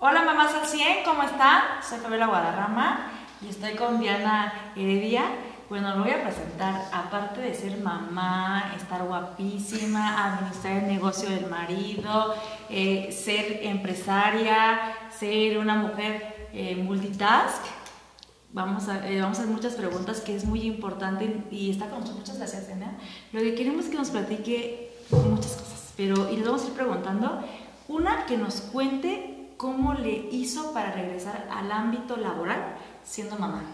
Hola mamás al 100, ¿cómo están? Soy Fabiola Guadarrama y estoy con Diana Heredia. Bueno, lo voy a presentar. Aparte de ser mamá, estar guapísima, administrar el negocio del marido, eh, ser empresaria, ser una mujer eh, multitask, vamos a, eh, vamos a hacer muchas preguntas que es muy importante y está con nosotros. Muchas gracias, Diana. Lo que queremos es que nos platique muchas cosas, pero y les vamos a ir preguntando. Una, que nos cuente cómo le hizo para regresar al ámbito laboral siendo mamá.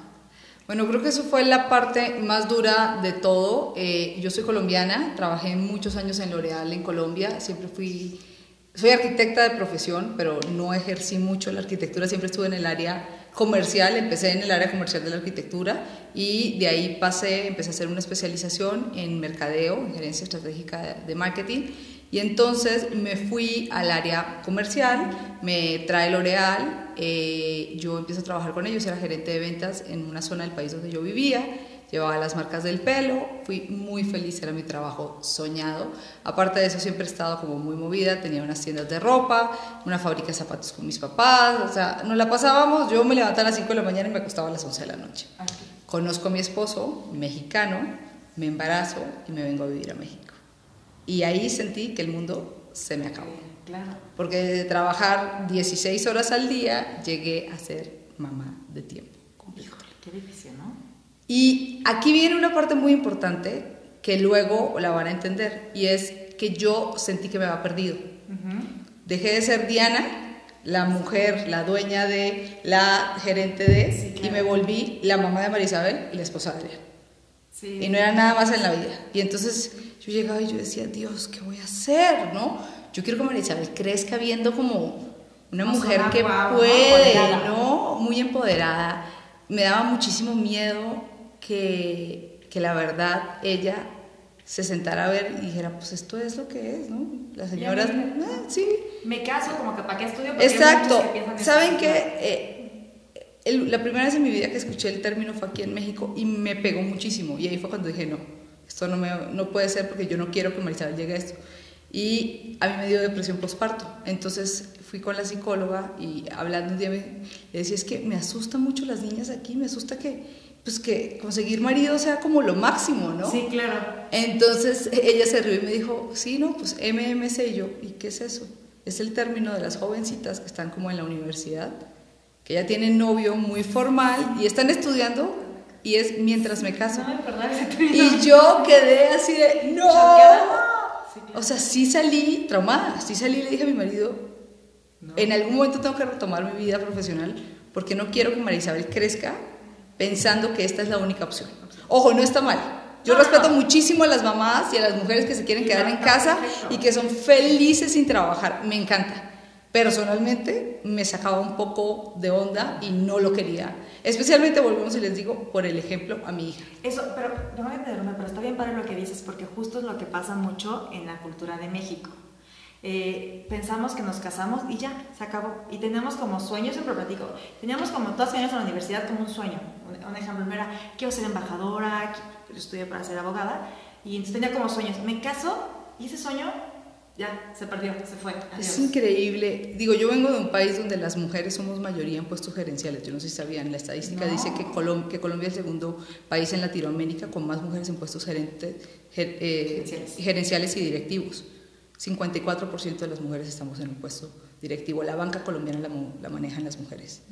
Bueno, creo que eso fue la parte más dura de todo. Eh, yo soy colombiana, trabajé muchos años en L'Oreal en Colombia, siempre fui, soy arquitecta de profesión, pero no ejercí mucho la arquitectura, siempre estuve en el área comercial, empecé en el área comercial de la arquitectura y de ahí pasé, empecé a hacer una especialización en mercadeo, en gerencia estratégica de marketing y entonces me fui al área comercial, me trae L'Oreal, eh, yo empiezo a trabajar con ellos, era gerente de ventas en una zona del país donde yo vivía, llevaba las marcas del pelo, fui muy feliz, era mi trabajo soñado. Aparte de eso siempre he estado como muy movida, tenía unas tiendas de ropa, una fábrica de zapatos con mis papás, o sea, nos la pasábamos, yo me levantaba a las 5 de la mañana y me acostaba a las 11 de la noche. Conozco a mi esposo, mexicano, me embarazo y me vengo a vivir a México. Y ahí sentí que el mundo se me acabó. Claro. Porque de trabajar 16 horas al día llegué a ser mamá de tiempo. Híjole, qué difícil, ¿no? Y aquí viene una parte muy importante que luego la van a entender y es que yo sentí que me había perdido. Dejé de ser Diana, la mujer, la dueña de, la gerente de, y me volví la mamá de Marisabel y la esposa de Adrián. Sí. Y no era nada más en la vida. Y entonces yo llegaba y yo decía, Dios, ¿qué voy a hacer? ¿No? Yo quiero que María Isabel crezca viendo como una mujer que puede, ¿no? Muy empoderada. Me daba muchísimo miedo que, que la verdad ella se sentara a ver y dijera, pues esto es lo que es, ¿no? Las señoras, ah, sí. Me caso como que para qué estudio. Exacto. ¿Saben qué? La primera vez en mi vida que escuché el término fue aquí en México y me pegó muchísimo. Y ahí fue cuando dije, no, esto no, me, no puede ser porque yo no quiero que Marisabel llegue a esto. Y a mí me dio depresión postparto. Entonces fui con la psicóloga y hablando un día me, le decía, es que me asusta mucho las niñas aquí, me asusta que, pues que conseguir marido sea como lo máximo, ¿no? Sí, claro. Entonces ella se rió y me dijo, sí, no, pues MMC y yo, ¿y qué es eso? Es el término de las jovencitas que están como en la universidad, que ya tienen novio muy formal y están estudiando y es mientras me caso. y yo quedé así de, no. O sea, sí salí traumada, sí salí y le dije a mi marido, en algún momento tengo que retomar mi vida profesional porque no quiero que María Isabel crezca pensando que esta es la única opción. Ojo, no está mal. Yo respeto muchísimo a las mamás y a las mujeres que se quieren quedar en casa y que son felices sin trabajar. Me encanta personalmente me sacaba un poco de onda y no lo quería. Especialmente, volvemos y les digo, por el ejemplo a mi hija. Eso, pero, no me pero está bien para lo que dices, porque justo es lo que pasa mucho en la cultura de México. Eh, pensamos que nos casamos y ya, se acabó. Y tenemos como sueños, siempre platico, teníamos como todos años en la universidad como un sueño. Un, ejemplo era, quiero ser embajadora, quiero estudiar para ser abogada, y entonces tenía como sueños. Me caso y ese sueño ya, se perdió, se fue. Es increíble. Digo, yo vengo de un país donde las mujeres somos mayoría en puestos gerenciales. Yo no sé si sabían, la estadística dice que, que Colombia es el segundo país en Latinoamérica con más mujeres en puestos gerentes, eh, gerenciales. y directivos. 54% de las mujeres estamos en un puesto directivo. La banca colombiana la, la manejan las mujeres.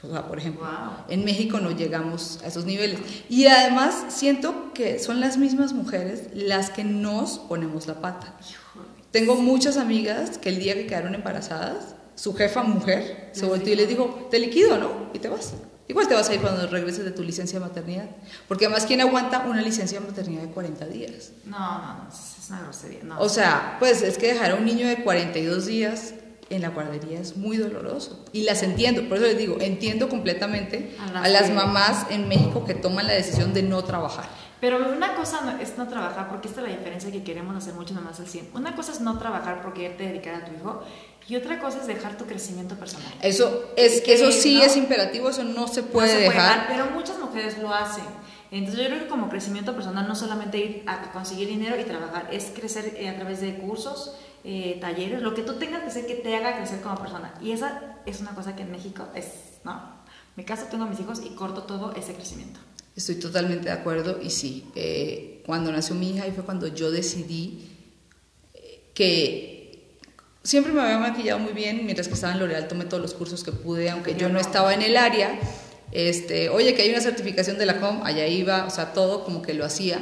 por ejemplo, en México no llegamos a esos niveles. Y además siento que son las mismas mujeres las que nos ponemos la pata. Tengo muchas amigas que el día que quedaron embarazadas, su jefa mujer se volvió y les dijo, te liquido, ¿no? Y te vas. Igual te vas a ir cuando regreses de tu licencia de maternidad. Porque además, ¿quién aguanta una licencia de maternidad de 40 días? No, no, no, es una grosería. No. O sea, pues es que dejar a un niño de 42 días en la guardería es muy doloroso. Y las entiendo, por eso les digo, entiendo completamente a las mamás en México que toman la decisión de no trabajar. Pero una cosa es no trabajar, porque esta es la diferencia que queremos hacer mucho más al 100. Una cosa es no trabajar porque quererte dedicar a tu hijo y otra cosa es dejar tu crecimiento personal. Eso es que eso sí es imperativo, eso no se puede dejar. Pero muchas mujeres lo hacen. Entonces yo creo que como crecimiento personal no solamente ir a conseguir dinero y trabajar, es crecer eh, a través de cursos, eh, talleres, lo que tú tengas que hacer que te haga crecer como persona. Y esa es una cosa que en México es, ¿no? Me caso, tengo a mis hijos y corto todo ese crecimiento. Estoy totalmente de acuerdo y sí, eh, cuando nació mi hija y fue cuando yo decidí eh, que siempre me había maquillado muy bien, mientras que estaba en L'Oreal tomé todos los cursos que pude, aunque yo no estaba en el área. Este, oye, que hay una certificación de la COM, allá iba, o sea, todo como que lo hacía.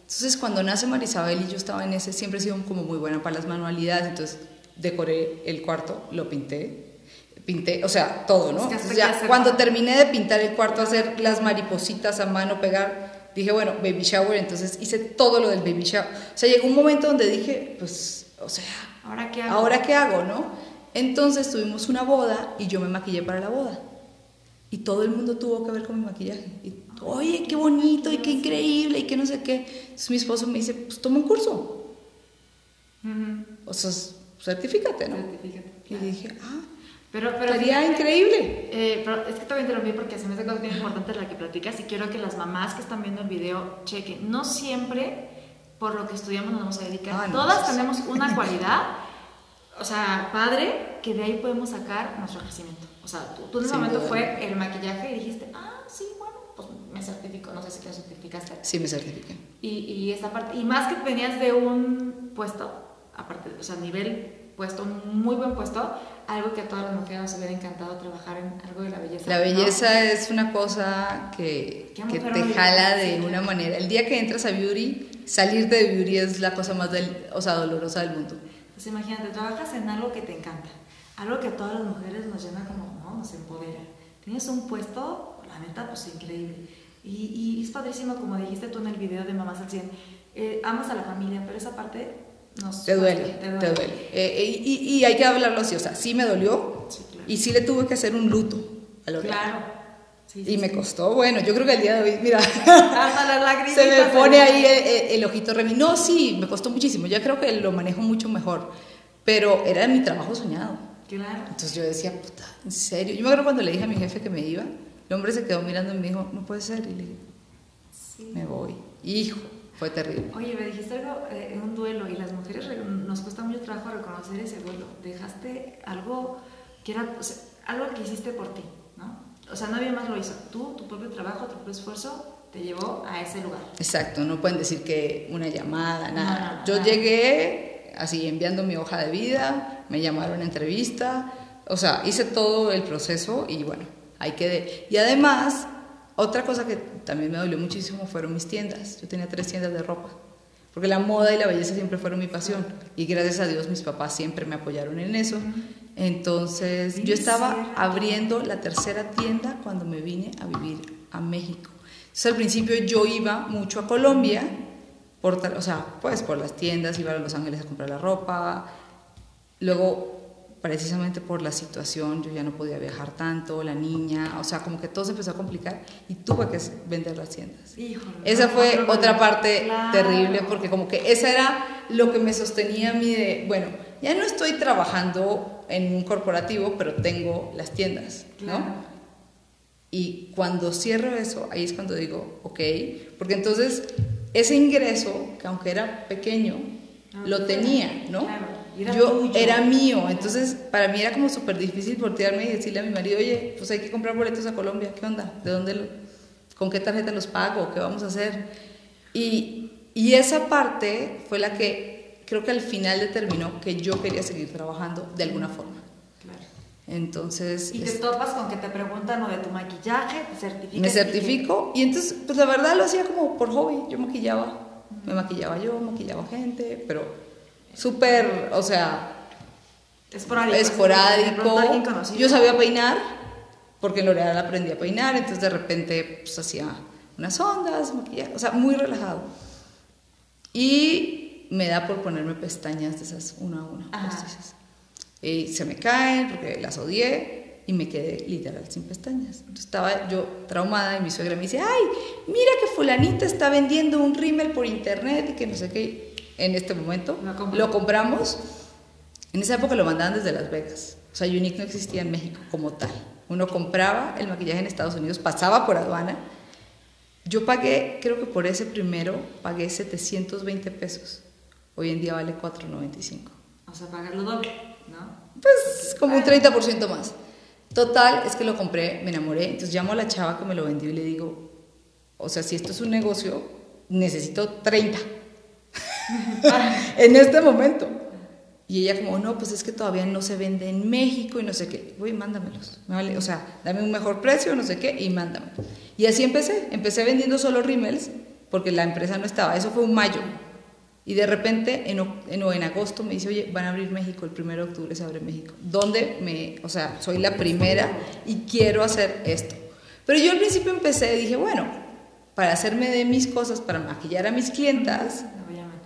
Entonces, cuando nace Marisabel y yo estaba en ese, siempre he sido como muy buena para las manualidades, entonces decoré el cuarto, lo pinté, pinté, o sea, todo, ¿no? ya cuando terminé de pintar el cuarto, hacer las maripositas a mano, pegar, dije, bueno, baby shower, entonces hice todo lo del baby shower. O sea, llegó un momento donde dije, pues, o sea, ¿ahora qué hago? ¿Ahora qué hago, no? Entonces tuvimos una boda y yo me maquillé para la boda. Y todo el mundo tuvo que ver con mi maquillaje. Y, Oye, qué bonito y qué increíble y qué no sé qué. Entonces mi esposo me dice, pues toma un curso. O sea, certifícate, ¿no? Certifícate. Y dije, ah, pero, pero Sería increíble. Eh, pero es que te voy a interrumpir porque se me hace cosa bien importante la que platicas y quiero que las mamás que están viendo el video chequen. No siempre por lo que estudiamos nos vamos a dedicar. Ah, Todas tenemos una cualidad, o sea, padre, que de ahí podemos sacar nuestro crecimiento. O sea, tú, en ese momento fue el maquillaje y dijiste, ah, sí, bueno, pues me certifico. No sé si te certificaste. Sí, me certifiqué. Y, y esta parte, y más que venías de un puesto, aparte, o sea, nivel puesto, un muy buen puesto, algo que a todas las mujeres nos hubiera encantado trabajar en algo de la belleza. La belleza es una cosa que, que te jala de una manera. El día que entras a beauty, salir de beauty es la cosa más del, o sea, dolorosa del mundo. Pues imagínate, trabajas en algo que te encanta, algo que a todas las mujeres nos llena como, ¿no? Nos empodera. Tienes un puesto, la neta, pues increíble. Y, y es padrísimo, como dijiste tú en el video de Mamás al 100, eh, amas a la familia, pero esa parte te, duele, te duele, eh, eh, y, y, hay que hablarlo así, o sea, sí me dolió y sí le tuve que hacer un luto a lo Claro. y me costó, bueno, yo creo que el día de hoy, mira, se me pone ahí el, ojito remi. No, sí, me costó muchísimo, ya creo que lo manejo mucho mejor, pero era mi trabajo soñado. Claro. Entonces yo decía, puta, en serio. Yo me acuerdo cuando le dije a mi jefe que me iba, el hombre se quedó mirando y me dijo, no puede ser, y le dije, me voy. Hijo, fue terrible. Oye, me dijiste algo en eh, un duelo y las mujeres nos cuesta mucho trabajo reconocer ese duelo. Dejaste algo que era, algo que hiciste por ti, ¿no? O sea, nadie más lo hizo. Tú, tu propio trabajo, tu propio esfuerzo te llevó a ese lugar. Exacto, no pueden decir que una llamada, nada. Yo llegué así enviando mi hoja de vida, me llamaron a entrevista, o sea, hice todo el proceso y bueno, ahí quedé. Y además otra cosa que también me dolió muchísimo fueron mis tiendas. Yo tenía tres tiendas de ropa, porque la moda y la belleza siempre fueron mi pasión. Y gracias a Dios mis papás siempre me apoyaron en eso. Entonces yo estaba abriendo la tercera tienda cuando me vine a vivir a México. Entonces al principio yo iba mucho a Colombia, por, o sea, pues por las tiendas, iba a Los Ángeles a comprar la ropa. Luego precisamente por la situación, yo ya no podía viajar tanto, la niña, o sea, como que todo se empezó a complicar y tuve que vender las tiendas. esa fue otra parte terrible, porque como que esa era lo que me sostenía a mí de, bueno, ya no estoy trabajando en un corporativo, pero tengo las tiendas, ¿no? Y cuando cierro eso, ahí es cuando digo, ok, porque entonces ese ingreso, que aunque era pequeño, ah, lo tenía, ¿no? Yo era mío, entonces para mí era como súper difícil voltearme y decirle a mi marido, oye, pues hay que comprar boletos a Colombia, ¿qué onda? ¿De dónde, con qué tarjeta los pago? ¿Qué vamos a hacer? Y, y esa parte fue la que creo que al final determinó que yo quería seguir trabajando de alguna forma. Claro. Entonces... Y te topas con que te preguntan o de tu maquillaje, te certificas. Me certifico y entonces, pues la verdad lo hacía como por hobby, yo maquillaba, me maquillaba yo, maquillaba gente, pero súper, o sea, esporádico. esporádico. Yo sabía peinar, porque en L'Oreal aprendí a peinar, entonces de repente pues, hacía unas ondas, maquillaje, o sea, muy relajado. Y me da por ponerme pestañas de esas una a una. Y se me caen porque las odié y me quedé literal sin pestañas. Entonces estaba yo traumada y mi suegra me dice, ay, mira que fulanita está vendiendo un rímel por internet y que no sé qué en este momento. Lo, compramos. En esa época lo mandaban desde Las Vegas. O sea, Unique no existía en México como tal. Uno compraba el maquillaje en Estados Unidos, pasaba por aduana. Yo pagué, creo que por ese primero, pagué 720 pesos. Hoy en día vale 4.95. O sea, pagar lo doble, ¿no? Pues como un 30% más. Total, es que lo compré, me enamoré, entonces llamo a la chava que me lo vendió y le digo, o sea, si esto es un negocio, necesito 30 en este momento. Y ella como, no, pues es que todavía no se vende en México y no sé qué. Uy, mándamelos. o sea, dame un mejor precio, no sé qué, y mándame. Y así empecé. Empecé vendiendo solo rímels porque la empresa no estaba. Eso fue un mayo. Y de repente, en, en, en, agosto, me dice, oye, van a abrir México, el 1 de octubre se abre México. ¿Dónde me, o sea, soy la primera y quiero hacer esto? Pero yo al principio empecé, dije, bueno, para hacerme de mis cosas, para maquillar a mis clientas,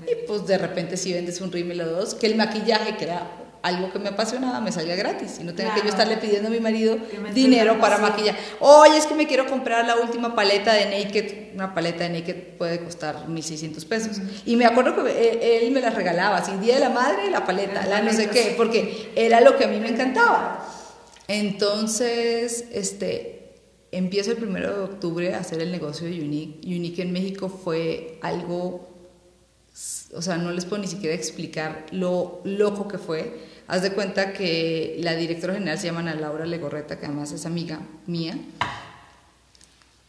y pues de repente si vendes un rímel o dos, que el maquillaje, que era algo que me apasionaba, me salía gratis y no tengo que yo estarle pidiendo a mi marido dinero para maquillar. Oye, es que me quiero comprar la última paleta de Naked. Una paleta de Naked puede costar 1.600 pesos. Y me acuerdo que él, me la regalaba, así, Día de la Madre, la paleta, la no sé qué, porque era lo que a mí me encantaba. Entonces, este, empiezo el primero de octubre a hacer el negocio de Unique. Unique en México fue algo o sea, no les puedo ni siquiera explicar lo loco que fue. Haz de cuenta que la directora general se llama Ana Laura Legorreta, que además es amiga mía.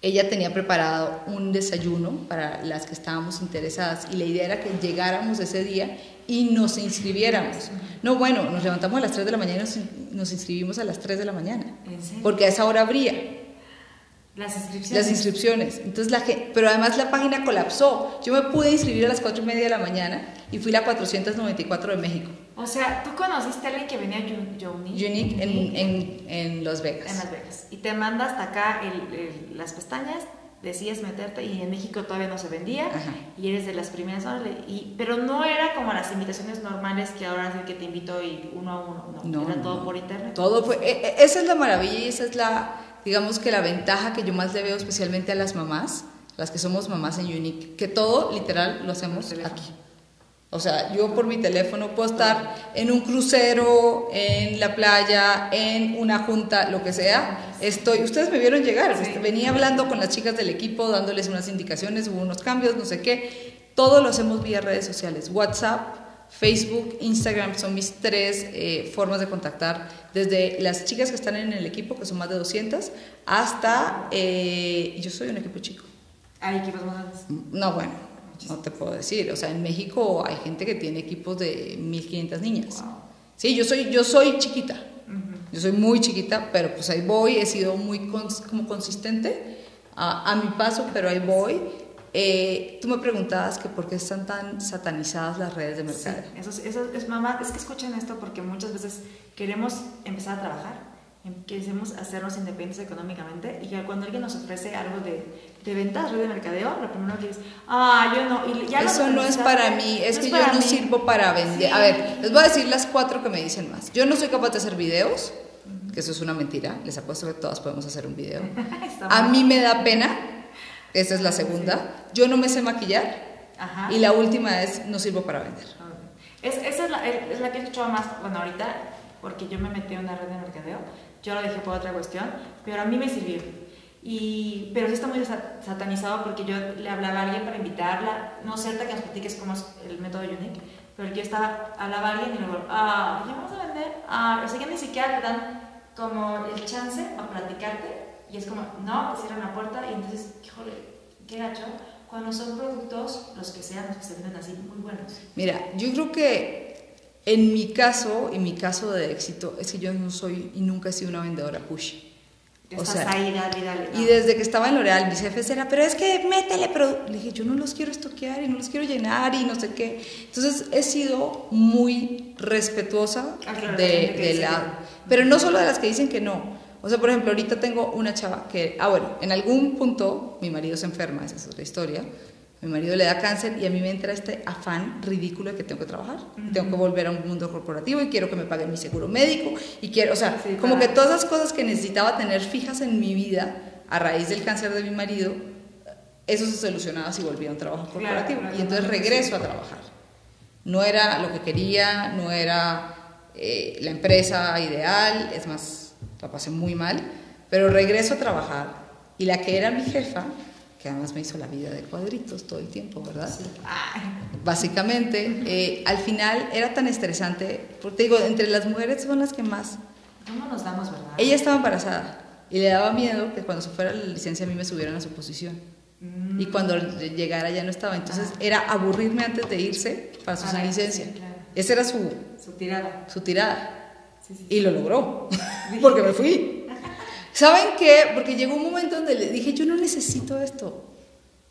Ella tenía preparado un desayuno para las que estábamos interesadas y la idea era que llegáramos ese día y nos inscribiéramos. No, bueno, nos levantamos a las 3 de la mañana y nos, inscribimos a las 3 de la mañana. Porque a esa hora abría. Las inscripciones. Las inscripciones. Entonces la pero además la página colapsó. Yo me pude inscribir a las 4 y media de la mañana y fui la 494 de México. O sea, ¿tú conociste a alguien que venía a Unique? Unique en, en, en, Las Vegas. En Las Vegas. Y te manda hasta acá el, las pestañas, decías meterte y en México todavía no se vendía y eres de las primeras y pero no era como las invitaciones normales que ahora es que te invito y uno a uno no, era todo por internet todo fue e, e, esa es la maravilla y esa es la digamos que la ventaja que yo más le veo especialmente a las mamás, las que somos mamás en Unique, que todo literal lo hacemos aquí. O sea, yo por mi teléfono puedo estar en un crucero, en la playa, en una junta, lo que sea. Estoy, ustedes me vieron llegar, venía hablando con las chicas del equipo, dándoles unas indicaciones, hubo unos cambios, no sé qué. Todo lo hacemos vía redes sociales, WhatsApp, Facebook, Instagram son mis tres eh, formas de contactar, desde las chicas que están en el equipo, que son más de 200, hasta, eh, yo soy un equipo chico. ¿Hay equipos más grandes? No, bueno, no te puedo decir. O sea, en México hay gente que tiene equipos de 1500 niñas. Sí, yo soy, yo soy chiquita. Yo soy muy chiquita, pero pues ahí voy. He sido muy como consistente a, a mi paso, pero ahí voy. Eh, tú me preguntabas que por qué están tan satanizadas las redes de mercado. eso, es, mamá, es que escuchen esto porque muchas veces queremos empezar a trabajar, em, queremos hacernos independientes económicamente y cuando alguien nos ofrece algo de, de ventas, red de mercadeo, lo primero que dices, ah, yo no. Y ya eso no es para mí, es que yo no sirvo para vender. A ver, les voy a decir las cuatro que me dicen más. Yo no soy capaz de hacer videos, que eso es una mentira, les apuesto que todas podemos hacer un video. a mí me da pena esa es la segunda. Yo no me sé maquillar. Y la última es, no sirvo para vender. Es, esa es la, es la que he escuchado más, bueno, ahorita, porque yo me metí en una red de mercadeo. Yo lo dejé por otra cuestión, pero a mí me sirvió. Y, pero sí está muy satanizado porque yo le hablaba a alguien para invitarla, no sé, que nos platiques cómo es el método Unique, pero yo estaba, hablaba a alguien y luego, ah, ya vamos a vender, ah, o sea que ni siquiera te dan como el chance a platicarte y es como, no, te cierran la puerta y entonces, híjole, qué gacho. Cuando son productos, los que sean, los que se venden así, muy buenos. Mira, yo creo que en mi caso, en mi caso de éxito, es que yo no soy y nunca he sido una vendedora push. O sea, ahí, dale, dale, Y desde que estaba en L'Oreal, mis jefes era, pero es que métele, pero le dije, yo no los quiero estoquear y no los quiero llenar y no sé qué. Entonces he sido muy respetuosa ah, de, de la... Pero no solo de las que dicen que no, o sea, por ejemplo, ahorita tengo una chava que, ah, bueno, en algún punto mi marido se enferma, esa es otra historia. Mi marido le da cáncer y a mí me entra este afán ridículo de que tengo que trabajar, tengo que volver a un mundo corporativo y quiero que me paguen mi seguro médico y quiero, o sea, como que todas las cosas que necesitaba tener fijas en mi vida a raíz del cáncer de mi marido, eso se solucionaba si volvía a un trabajo corporativo. y entonces regreso a trabajar. No era lo que quería, no era eh, la empresa ideal, es más, la pasé muy mal, pero regreso a trabajar y la que era mi jefa, que además me hizo la vida de cuadritos todo el tiempo, ¿verdad? Sí. Básicamente, eh, al final era tan estresante, porque te digo, entre las mujeres son las que más. ¿Cómo nos damos, verdad? Ella estaba embarazada y le daba miedo que cuando se fuera la licencia a mí me subieran a su posición. Mm. Y cuando llegara ya no estaba. Entonces era aburrirme antes de irse para su irse, licencia. sí, claro. Esa era su, Su tirada. su tirada. Sí, sí. Y lo logró, porque me fui. ¿Saben qué? Porque llegó un momento donde le dije, yo no necesito esto.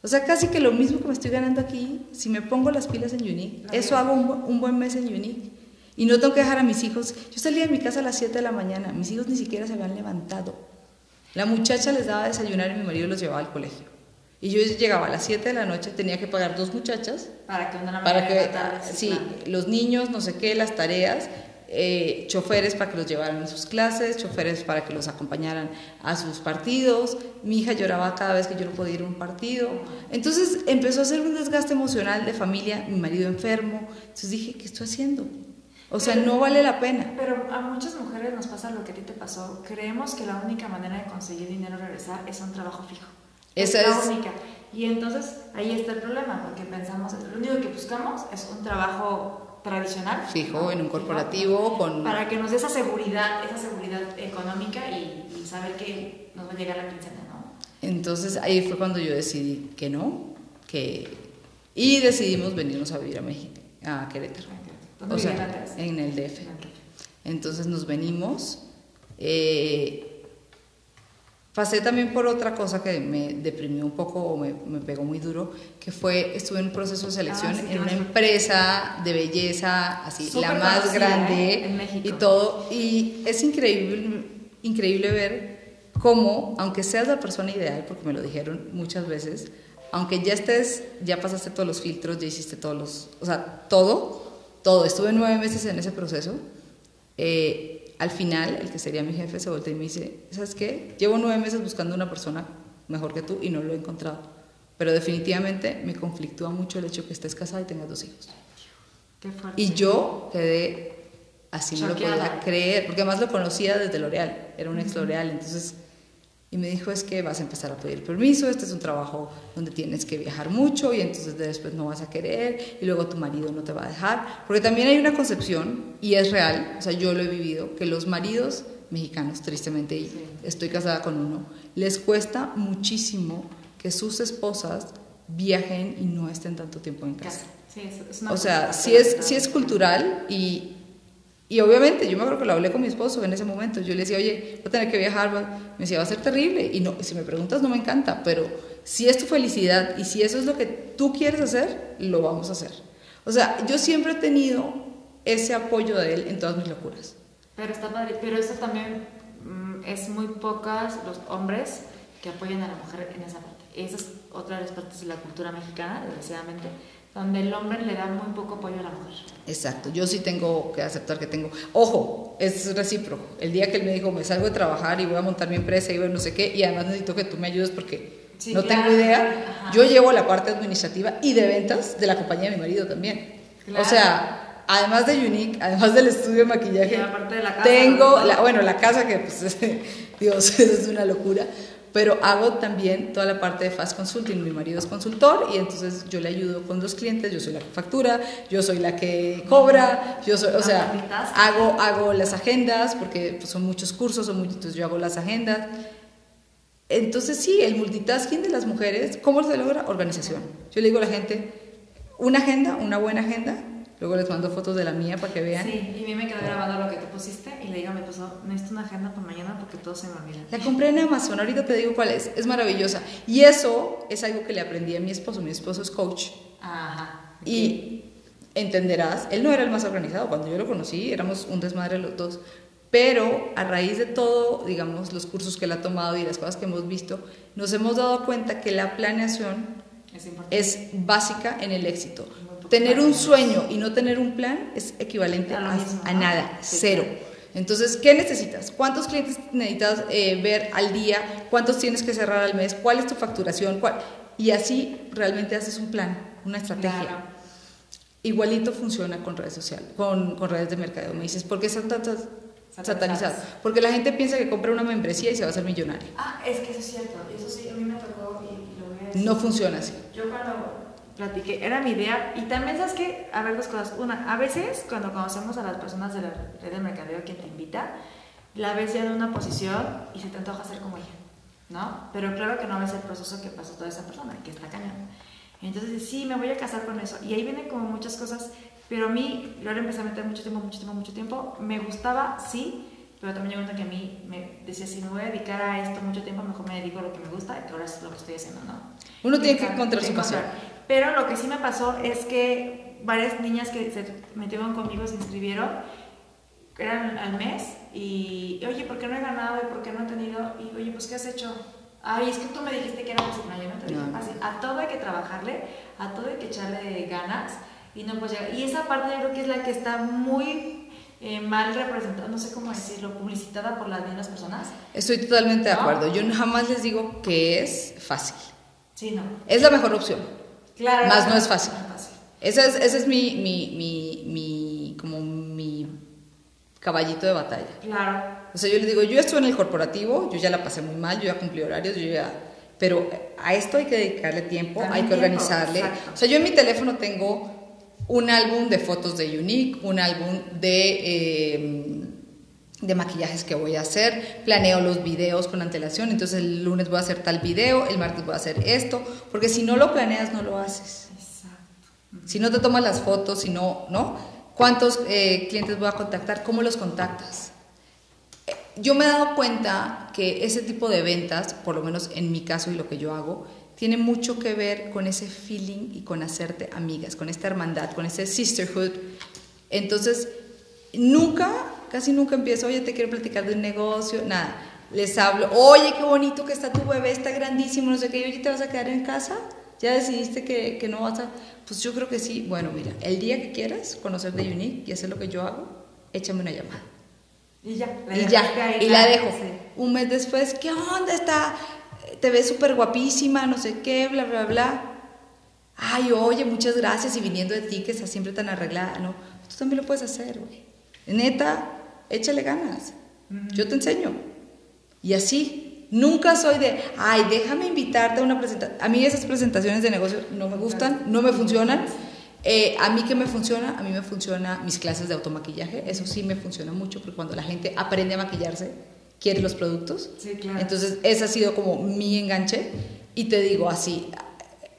O sea, casi que lo mismo que me estoy ganando aquí, si me pongo las pilas en Unique, eso hago un, bu- un buen mes en Unique. Y no tengo que dejar a mis hijos. Yo salía de mi casa a las 7 de la mañana, mis hijos ni siquiera se habían levantado. La muchacha les daba a desayunar y mi marido los llevaba al colegio. Y yo llegaba a las 7 de la noche, tenía que pagar dos muchachas Para que una para que, sí, los niños, no sé qué, las tareas, eh, choferes para que los llevaran a sus clases, choferes para que los acompañaran a sus partidos. Mi hija lloraba cada vez que yo no podía ir a un partido. Entonces empezó a hacer un desgaste emocional de familia, mi marido enfermo. Entonces dije, ¿qué estoy haciendo? O sea, no vale la pena. Pero a muchas mujeres nos pasa lo que a ti te pasó. Creemos que la única manera de conseguir dinero regresar es un trabajo fijo. Esa la es- única. Y entonces ahí está el problema, porque pensamos, lo único que buscamos es un trabajo tradicional. Fijo, en un corporativo, con... Para que nos dé esa seguridad, esa seguridad económica y, y saber que nos va a llegar la quincena, ¿no? Entonces ahí fue cuando yo decidí que no, que... Y decidimos venirnos a vivir a México, a Querétaro. ¿Dónde O sea, antes? en el DF. Entonces nos venimos. eh, pasé también por otra cosa que me deprimió un poco o me, me pegó muy duro, que fue, estuve en un proceso de selección Ah, sí, en una empresa de belleza, así, Súper la más conocida, grande ¿eh? En México. y todo. Y es increíble, increíble ver cómo, aunque seas la persona ideal, porque me lo dijeron muchas veces, aunque ya estés, ya pasaste todos los filtros, ya hiciste todos los, o sea, todo, todo, estuve nueve meses en ese proceso, eh, al final, el que sería mi jefe se voltea y me dice, ¿sabes qué? Llevo nueve meses buscando una persona mejor que tú y no lo he encontrado, pero definitivamente me conflictúa mucho el hecho que estés casada y tengas dos hijos. Qué fuerte. Y yo quedé así, no lo podía creer, porque además lo conocía desde L'Oreal, era un ex L'Oreal, entonces, y me dijo, es que vas a empezar a pedir permiso, este es un trabajo donde tienes que viajar mucho y entonces después no vas a querer y luego tu marido no te va a dejar, porque también hay una concepción, y es real, o sea, yo lo he vivido, que los maridos mexicanos, tristemente, y estoy casada con uno, les cuesta muchísimo que sus esposas viajen y no estén tanto tiempo en casa. Sí, es, una O sea, sí es, sí es cultural y, y obviamente yo me acuerdo que lo hablé con mi esposo en ese momento. Yo le decía, oye, voy a tener que viajar. Me decía, va a ser terrible. Y no, si me preguntas, no me encanta, pero si es tu felicidad y si eso es lo que tú quieres hacer, lo vamos a hacer. O sea, yo siempre he tenido ese apoyo de él en todas mis locuras. Pero está padre, pero eso también mm, es muy pocas los hombres que apoyan a la mujer en esa parte. Esa es otra de las partes de la cultura mexicana, desgraciadamente, donde el hombre le da muy poco apoyo a la mujer. Exacto, yo sí tengo que aceptar que tengo. Ojo, es recíproco. El día que él me dijo, me salgo de trabajar y voy a montar mi empresa y voy a no sé qué, y además necesito que tú me ayudes porque Sí, no claro, tengo idea. ajá. Yo llevo la parte administrativa y de ventas de la compañía de mi marido también. Claro. O sea, además de Unique, además del estudio de maquillaje, Y aparte de la casa, tengo, ¿no? la, bueno, la casa que, pues, Dios, es una locura. Pero hago también toda la parte de Fast Consulting. Mi marido es consultor y entonces yo le ayudo con los clientes. Yo soy la que factura, yo soy la que cobra, yo soy, o sea, hago, hago las agendas porque pues, son muchos cursos, son muchos, entonces yo hago las agendas. Entonces sí, el multitasking de las mujeres, ¿cómo se logra? Organización. Yo le digo a la gente, una agenda, una buena agenda, luego les mando fotos de la mía para que vean. Sí, y a mí me quedó grabando lo que tú pusiste y le digo a mi esposo, necesito una agenda para mañana porque todo se me olvida. La compré en Amazon, ahorita te digo cuál es, es maravillosa. Y eso es algo que le aprendí a mi esposo, mi esposo es coach. Ajá. Y entenderás, él no era el más organizado, cuando yo lo conocí éramos un desmadre los dos, pero a raíz de todo, digamos, los cursos que él ha tomado y las cosas que hemos visto, nos hemos dado cuenta que la planeación Es es básica en el éxito. Tener un sueño y no tener un plan es equivalente A nada, cero. Entonces, ¿qué necesitas? ¿Cuántos clientes necesitas eh, ver al día? ¿Cuántos tienes que cerrar al mes? ¿Cuál es tu facturación? ¿Cuál? Y así realmente haces un plan, una estrategia. Claro. Igualito funciona con redes sociales, con, con redes de mercadeo. Me dices, ¿por qué están tantas Satanizadas. satanizadas? Porque la gente piensa que compra una membresía y se va a hacer millonario. Ah, es que eso es cierto, eso sí, a mí me tocó y lo voy a decir. No funciona así. Yo cuando platiqué, era mi idea. Y también, ¿sabes que A ver, dos cosas. Una, a veces cuando conocemos a las personas de la red de mercadeo, quien te invita, la ves ya en una posición y se te antoja ser como ella, ¿no? Pero claro que no ves el proceso que pasó toda esa persona, que está cañón. Entonces, sí, me voy a casar con eso. Y ahí vienen como muchas cosas, pero a mí, lo empecé a meter mucho tiempo, mucho tiempo, mucho tiempo. Me gustaba, sí, pero también llegó que a mí me decía, si me voy a dedicar a esto mucho tiempo, mejor me dedico a lo que me gusta, que ahora es lo que estoy haciendo, ¿no? Uno tiene que encontrar su pasión. Pero lo que sí me pasó es que varias niñas que se metieron conmigo se inscribieron, eran al mes, y oye, ¿por qué no he ganado? ¿Y por qué no he tenido? Y oye, pues ¿qué has hecho? Ay, es que tú me dijiste que era fácil. No, yo no te dije fácil. A todo hay que trabajarle, a todo hay que echarle ganas, y no pues Y esa parte yo creo que es la que está muy eh, mal representada, no sé cómo decirlo, publicitada por las mismas personas. Estoy totalmente de acuerdo. Yo jamás les digo que es fácil. Sí, no. Es la mejor opción. Claro. Más no es fácil. Ese es, ese es mi, mi, mi, mi, como mi caballito de batalla. Claro. O sea, yo les digo, yo estoy en el corporativo, yo ya la pasé muy mal, yo ya cumplí horarios, yo ya... Pero a esto hay que dedicarle tiempo, hay que organizarle. O sea, yo en mi teléfono tengo un álbum de fotos de Unique, un álbum de, eh, de maquillajes que voy a hacer, planeo los videos con antelación, entonces el lunes voy a hacer tal video, el martes voy a hacer esto, porque si no lo planeas no lo haces. Exacto. Si no te tomas las fotos, si no, ¿no? ¿Cuántos eh, clientes voy a contactar? ¿Cómo los contactas? Eh, yo me he dado cuenta que ese tipo de ventas, por lo menos en mi caso y lo que yo hago, tiene mucho que ver con ese feeling y con hacerte amigas, con esta hermandad, con ese sisterhood. Entonces, nunca, casi nunca empiezo, oye, te quiero platicar de un negocio, nada. Les hablo, oye, qué bonito que está tu bebé, está grandísimo, no sé qué, oye, ¿te vas a quedar en casa? ¿Ya decidiste que, que no vas a...? Pues yo creo que sí. Bueno, mira, el día que quieras conocer de Unique y hacer lo que yo hago, échame una llamada. Y ya, y ya, y la dejo. Un mes después, ¿qué onda está? te ves súper guapísima, no sé qué, bla, bla, bla. Ay, oye, muchas gracias y viniendo de ti que estás siempre tan arreglada, ¿no? Tú también lo puedes hacer, güey. Neta, échale ganas. Yo te enseño. Y así, nunca soy de, ay, déjame invitarte a una presentación. A mí esas presentaciones de negocio no me gustan, no me funcionan. Eh, a mí que me funciona, a mí me funciona mis clases de automaquillaje, eso sí me funciona mucho, porque cuando la gente aprende a maquillarse, quiere los productos. Sí, claro. Entonces, ese ha sido como mi enganche. Y te digo así,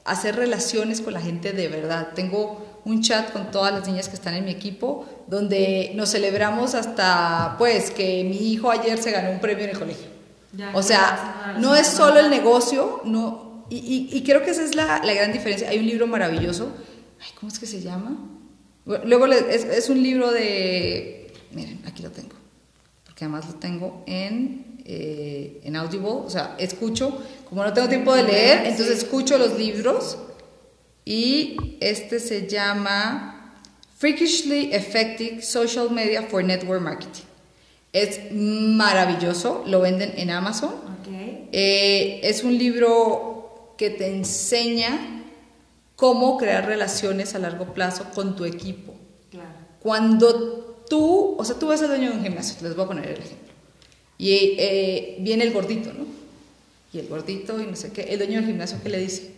hacer relaciones con la gente de verdad. Tengo un chat con todas las niñas que están en mi equipo, donde nos celebramos hasta, pues, que mi hijo ayer se ganó un premio en el colegio. o sea, no es solo el negocio, no, y, y, creo que esa es la, la, gran diferencia. Hay un libro maravilloso, ay, ¿cómo es que se llama? Luego es, es un libro de, miren, aquí lo tengo que además lo tengo en, eh, en Audible, o sea, escucho, como no tengo tiempo de leer, entonces escucho los libros y este se llama Freakishly Effective Social Media for Network Marketing. Es maravilloso, lo venden en Amazon. Eh, es un libro que te enseña cómo crear relaciones a largo plazo con tu equipo. Claro. Cuando tú, o sea, tú vas al dueño de un gimnasio, les voy a poner el ejemplo. Y eh, viene el gordito, ¿no? Y el gordito y no sé qué, el dueño del gimnasio, ¿qué le dice?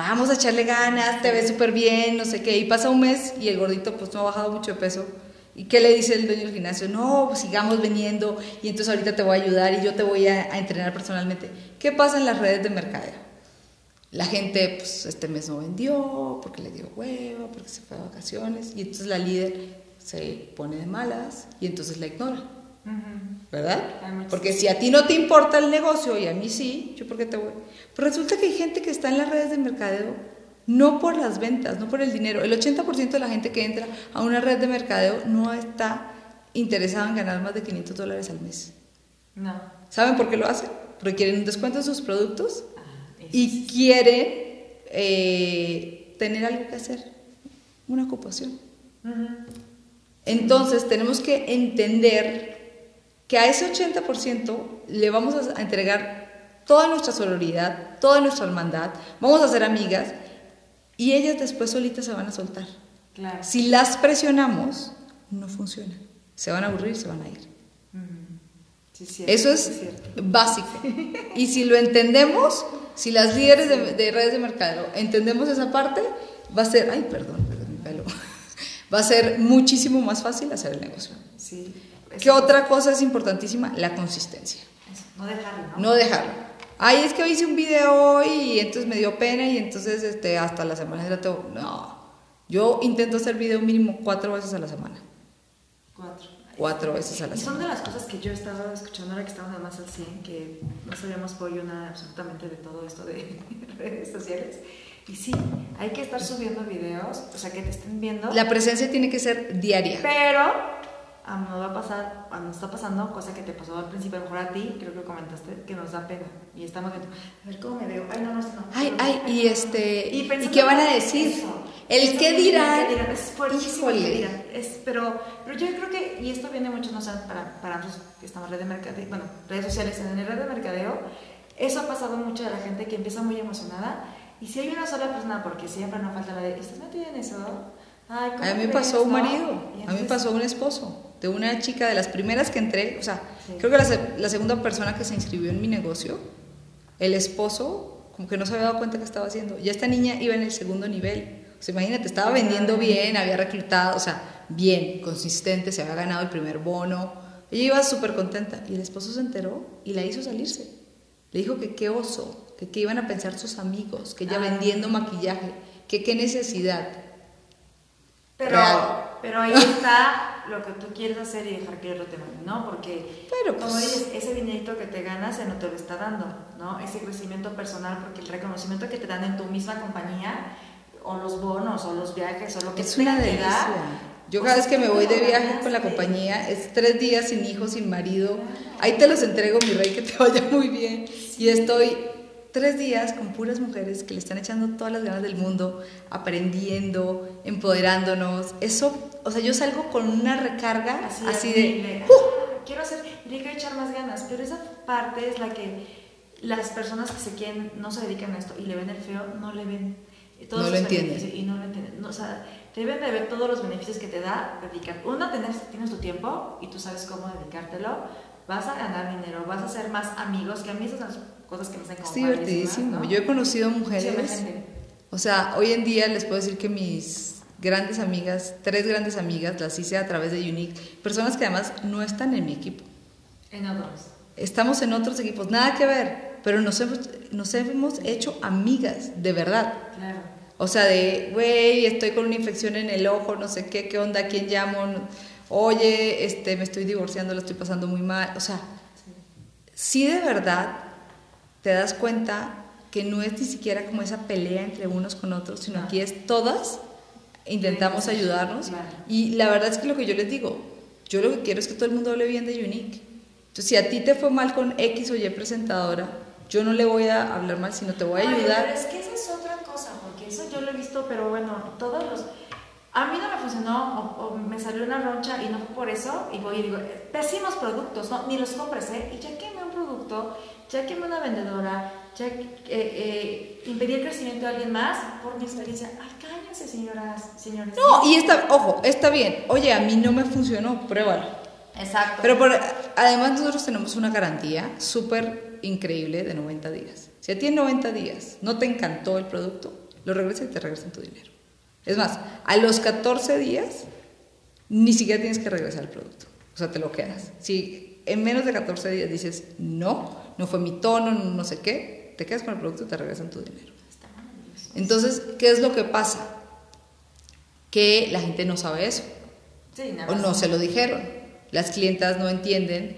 Vamos a echarle ganas, te ves súper bien, no sé qué. Y pasa un mes y el gordito pues no ha bajado mucho de peso. ¿Y qué le dice el dueño del gimnasio? No, pues, sigamos viniendo y entonces ahorita te voy a ayudar y yo te voy a, a entrenar personalmente. ¿Qué pasa en las redes de mercadeo? La gente, pues este mes no vendió porque le dio huevo, porque se fue a vacaciones y entonces la líder se pone de malas y entonces la ignora. ¿Verdad? Porque si a ti no te importa el negocio y a mí sí, yo por qué te voy. Pero resulta que hay gente que está en las redes de mercadeo no por las ventas, no por el dinero. El 80% de la gente que entra a una red de mercadeo no está interesada en ganar más de 500 dólares al mes. No. ¿Saben por qué lo hacen? Porque quieren un descuento en sus productos ah, y quieren eh, tener algo que hacer, una ocupación. Entonces tenemos que entender que a ese 80% le vamos a entregar toda nuestra sororidad, toda nuestra hermandad, vamos a ser amigas y ellas después solitas se van a soltar. Si las presionamos, no funciona. Se van a aburrir, se van a ir. Eso es, básico. y si lo entendemos, si las líderes de, de redes de mercado entendemos esa parte, va a ser, ay, perdón, perdón, mi pelo, va a ser muchísimo más fácil hacer el negocio. Sí. ¿Qué otra cosa es importantísima? La consistencia. Eso, no dejarlo, ¿no? No dejarlo. Ay, es que hoy hice un video hoy y entonces me dio pena y entonces este, hasta la semana la tengo. No. Yo intento hacer video mínimo cuatro veces a la semana. Cuatro. Cuatro veces a la Y son semana. de las cosas que yo estaba escuchando ahora que estamos además al 100, que no sabíamos pollo nada absolutamente de todo esto de redes sociales. Y sí, hay que estar subiendo videos, o sea, que te estén viendo. La presencia tiene que ser diaria. Pero a mí va a pasar, a me está pasando, cosa que te pasó al principio, a lo mejor a ti, creo que comentaste, que nos da pena. Y estamos viendo, a ver cómo me veo. Ay, no, no, no. Ay, ay, y este, ¿y pensando qué van a decir? eso. El Eso qué dirán. qué dirán, Es fuertísimo el qué dirán. Es, pero, pero yo creo que, y esto viene mucho, no sé, para, para nosotros que estamos en red de mercadeo, bueno, redes sociales en red de mercadeo, eso ha pasado mucho de la gente que empieza muy emocionada. Y si hay una sola persona, porque siempre no falta la de, ¿estás metida en eso? Ay, ¿cómo A mí me pasó un no?" marido, a mí me pasó un esposo, de una chica de las primeras que entré, o sea, Sí. creo que la, la segunda persona que se inscribió en mi negocio, el esposo, como que no se había dado cuenta que estaba haciendo. Ya esta niña iba en el segundo nivel. O sea, imagínate, estaba vendiendo bien, había reclutado, o sea, bien, consistente, se había ganado el primer bono. Ella iba súper contenta y el esposo se enteró y la hizo salirse. Le dijo que qué oso, que qué iban a pensar sus amigos, que ella Ah. vendiendo maquillaje, que qué necesidad. Pero, Real. pero ahí está lo que tú quieres hacer y dejar que otro te mande, ¿no? Porque, como pues. dices, ese dinerito que te ganas se no te lo está dando, ¿no? Ese crecimiento personal, porque el reconocimiento que te dan en tu misma compañía, o los bonos, o los viajes, o lo que Es una que delicia. dar, Yo cada vez que me voy te de viaje con la compañía, es tres días sin hijos, sin marido. Ahí te los entrego, mi rey, que te vaya muy bien. Y estoy tres días con puras mujeres que le están echando todas las ganas del mundo, aprendiendo, empoderándonos. Eso, o sea, yo salgo con una recarga Así, así, de, de... "Ah, quiero hacer, le quiero echar más ganas, pero esa parte es la que las personas que se quieren, no se dedican a esto y le ven el feo, no le ven todos No lo entienden. Y no lo entienden. No, o sea, deben de ver todos los beneficios que te da dedicar. Uno, tener, tienes tu tiempo y tú sabes cómo dedicártelo. Vas a ganar dinero, vas a ser más amigos, que a mí esas son las cosas que me hacen como Es divertidísimo. ¿no? Yo he conocido Sí, mujeres... gente. O sea, hoy en día les puedo decir que mis grandes amigas, tres grandes amigas, las hice a través de Unique, personas que además no están en mi equipo. En otros. Estamos en otros equipos, nada que ver, pero nos hemos, nos hemos hecho amigas, de verdad. Claro. O sea, de, güey, estoy con una infección en el ojo, no sé qué, qué onda, quién llamo, No- oye, este, me estoy divorciando, lo estoy pasando muy mal. O sea, sí de verdad te das cuenta que no es ni siquiera como esa pelea entre unos con otros, sino Ah. aquí es todas intentamos ayudarnos. claro. Y la verdad es que lo que yo les digo, yo lo que quiero es que todo el mundo hable bien de Unique. Entonces, si a ti te fue mal con X o Y presentadora, yo no le voy a hablar mal, sino te voy a Ay, ayudar. Pero es que esa es otra cosa, porque eso yo lo he visto, pero bueno, todos los... A mí no me funcionó o, o me salió una roncha y no fue por eso y voy y digo, "Eh, pésimos productos, no, ni los compres, ¿eh? Y ya quemé un producto, ya quemé una vendedora, ya eh, eh, impedí el crecimiento de alguien más por mi experiencia. Ay, cállense, señoras, señores. No, y está, ojo, está bien. Oye, a mí no me funcionó, pruébalo. Exacto. Pero por- además nosotros tenemos una garantía súper increíble de 90 días. Si a ti en 90 días no te encantó el producto, lo regresas y te regresan tu dinero. Es más, a los 14 días ni siquiera tienes que regresar el producto. O sea, te lo quedas. Si en menos de 14 días dices, no, no fue mi tono, no, no sé qué, te quedas con el producto y te regresan tu dinero. Entonces, ¿qué es lo que pasa? Que la gente no sabe eso Sí, o no se lo dijeron. Las clientas no entienden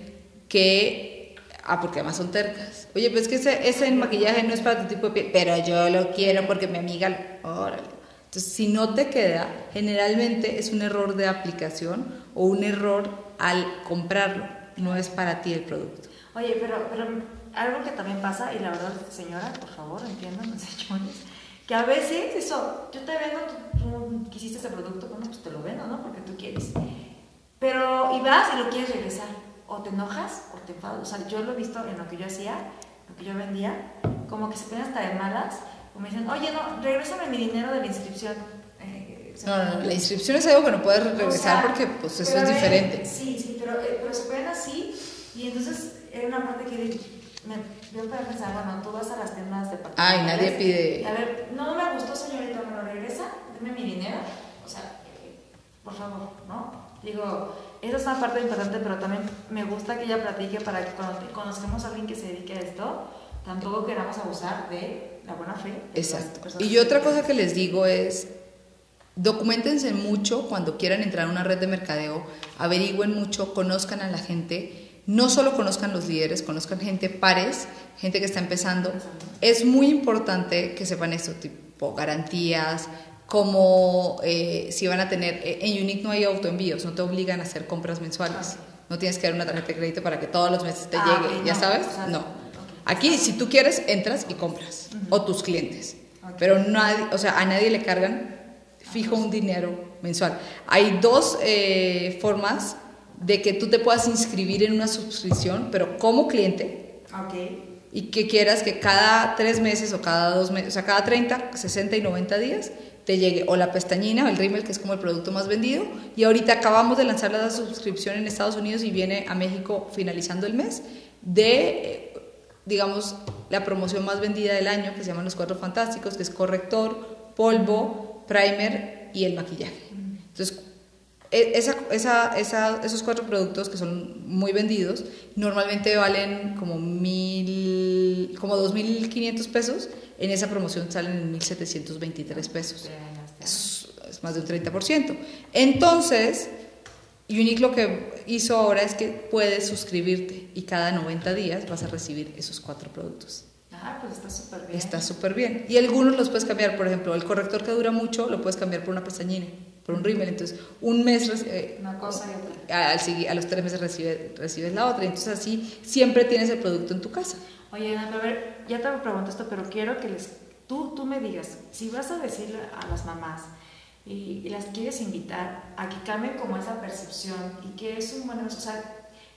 que, ah, porque además son tercas. Oye, pues que ese, ese maquillaje no es para tu tipo de piel, pero yo lo quiero porque mi amiga, órale. Entonces, si no te queda, generalmente es un error de aplicación o un error al comprarlo. No es para ti el producto. Oye, pero, pero algo que también pasa, y la verdad, señora, por favor, entiendan, no señores, que a veces eso, yo te vendo, tú, tú quisiste ese producto, bueno, pues te lo vendo, ¿no? Porque tú quieres. Pero, y vas y lo quieres regresar, o te enojas o te enfadas. O sea, yo lo he visto en lo que yo hacía, lo que yo vendía, como que se ponen hasta de malas, como me dicen, oye, no, regrésame mi dinero de la inscripción. Eh, No, no, la inscripción es algo que no puedes o regresar sea, porque pues eso es diferente. Sí, sí, pero, eh, pero se ponen así y entonces era una parte que me yo para pensar, bueno, tú vas a las tiendas de Ay, nadie pide. A ver, no me gustó, señorita, me lo regresa, deme mi dinero. O sea, por favor, ¿no? Digo, esa es una parte importante, pero también me gusta que ella platique para que cuando conozcamos a alguien que se dedique a esto, tampoco queramos abusar de la buena fe. Exacto. Y otra cosa que les digo es, documentense mucho cuando quieran entrar a una red de mercadeo, averigüen mucho, conozcan a la gente, no solo conozcan los líderes, conozcan gente pares, gente que está empezando. Es muy importante que sepan esto, tipo garantías, como eh, si van a tener, eh, en Unique no hay autoenvíos, no te obligan a hacer compras mensuales. No tienes que dar una tarjeta de crédito para que todos los meses te ah, llegue, ¿ya sabes? no. Aquí, si tú quieres, entras y compras, o tus clientes. Pero nadie, o sea, a nadie le cargan fijo un dinero mensual. Hay dos eh, formas de que tú te puedas inscribir en una suscripción, pero como cliente. Y que quieras que cada tres meses o cada dos meses, o sea, cada 30, 60 y 90 días te llegue o la pestañina o el rímel, que es como el producto más vendido, y ahorita acabamos de lanzar la suscripción en Estados Unidos y viene a México finalizando el mes, de, eh, digamos, la promoción más vendida del año, que se llaman los Cuatro Fantásticos, que es corrector, polvo, primer y el maquillaje. Entonces, e, esa, esa, esa, esos cuatro productos que son muy vendidos, normalmente valen como mil, como 2.500 pesos en esa promoción salen en 1.723 pesos. Es, es, más de un 30%. Entonces, Unique lo que hizo ahora es que puedes suscribirte y cada 90 días vas a recibir esos cuatro productos. Ah, pues está súper bien. Está súper bien. Y algunos los puedes cambiar, por ejemplo, el corrector que dura mucho lo puedes cambiar por una pestañina, por un rímel. Entonces, un mes. Eh, una cosa y otra. A, los tres meses recibes, recibes la otra. Entonces, así siempre tienes el producto en tu casa. Oye, a ver, ya te pregunto esto, pero quiero que les, tú, tú me digas, si vas a decirle a las mamás y, las quieres invitar a que cambien como esa percepción y que es un buen, o sea,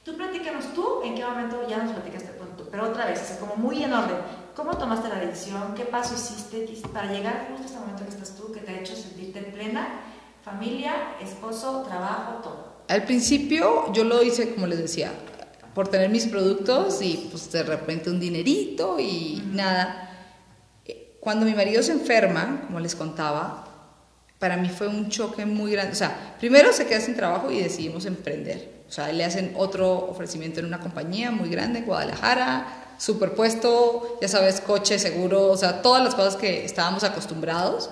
tú platícanos tú en qué momento ya nos platicaste punto, pero otra vez, o sea, como muy en orden, ¿cómo tomaste la decisión? ¿Qué paso hiciste para llegar justo a este momento que estás tú, que te ha hecho sentirte plena? Familia, esposo, trabajo, todo. Al principio yo lo hice, como les decía, por tener mis productos y pues de repente un dinerito y nada. Cuando mi marido se enferma, como les contaba, para mí fue un choque muy grande. O sea, primero se queda sin trabajo y decidimos emprender. O sea, le hacen otro ofrecimiento en una compañía muy grande en Guadalajara, superpuesto, ya sabes, coche, seguro, o sea, todas las cosas que estábamos acostumbrados.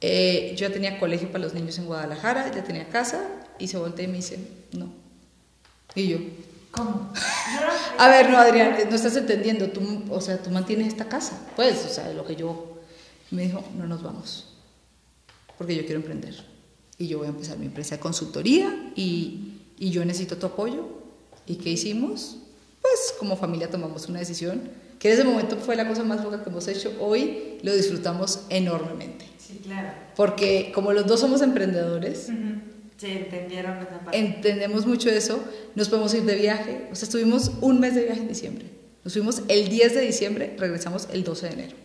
Eh, yo ya tenía colegio para los niños en Guadalajara, ya tenía casa y se voltea y me dice, no. Y yo, ¿Cómo? A ver, no, Adrián, no estás entendiendo. Tú, o sea, tú mantienes esta casa. Pues, o sea, lo que yo. Me dijo, no nos vamos. Porque yo quiero emprender. Y yo voy a empezar mi empresa de consultoría y, y yo necesito tu apoyo. ¿Y qué hicimos? Pues, como familia tomamos una decisión que en ese momento fue la cosa más loca que hemos hecho. Hoy lo disfrutamos enormemente. Sí, claro. Porque, como los dos somos emprendedores. Sí, entendieron esa parte. Entendemos mucho eso. Nos podemos ir de viaje. O sea, estuvimos un mes de viaje en diciembre. Nos fuimos el 10 de diciembre, regresamos el 12 de enero.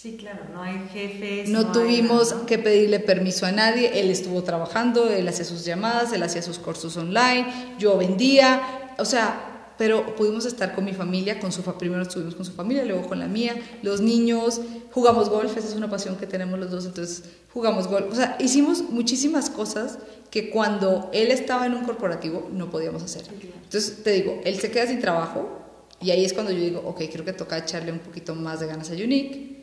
Sí, claro, no hay jefes. No, tuvimos que pedirle permiso a nadie. Él estuvo trabajando, él hacía sus llamadas, él hacía sus cursos online, yo vendía. O sea, pero pudimos estar con mi familia, con su primero estuvimos con su familia, luego con la mía, los niños, jugamos golf, esa es una pasión que tenemos los dos, entonces jugamos golf, o sea, hicimos muchísimas cosas que cuando él estaba en un corporativo no podíamos hacer. Entonces, te digo, él se queda sin trabajo y ahí es cuando yo digo, ok, creo que toca echarle un poquito más de ganas a Unique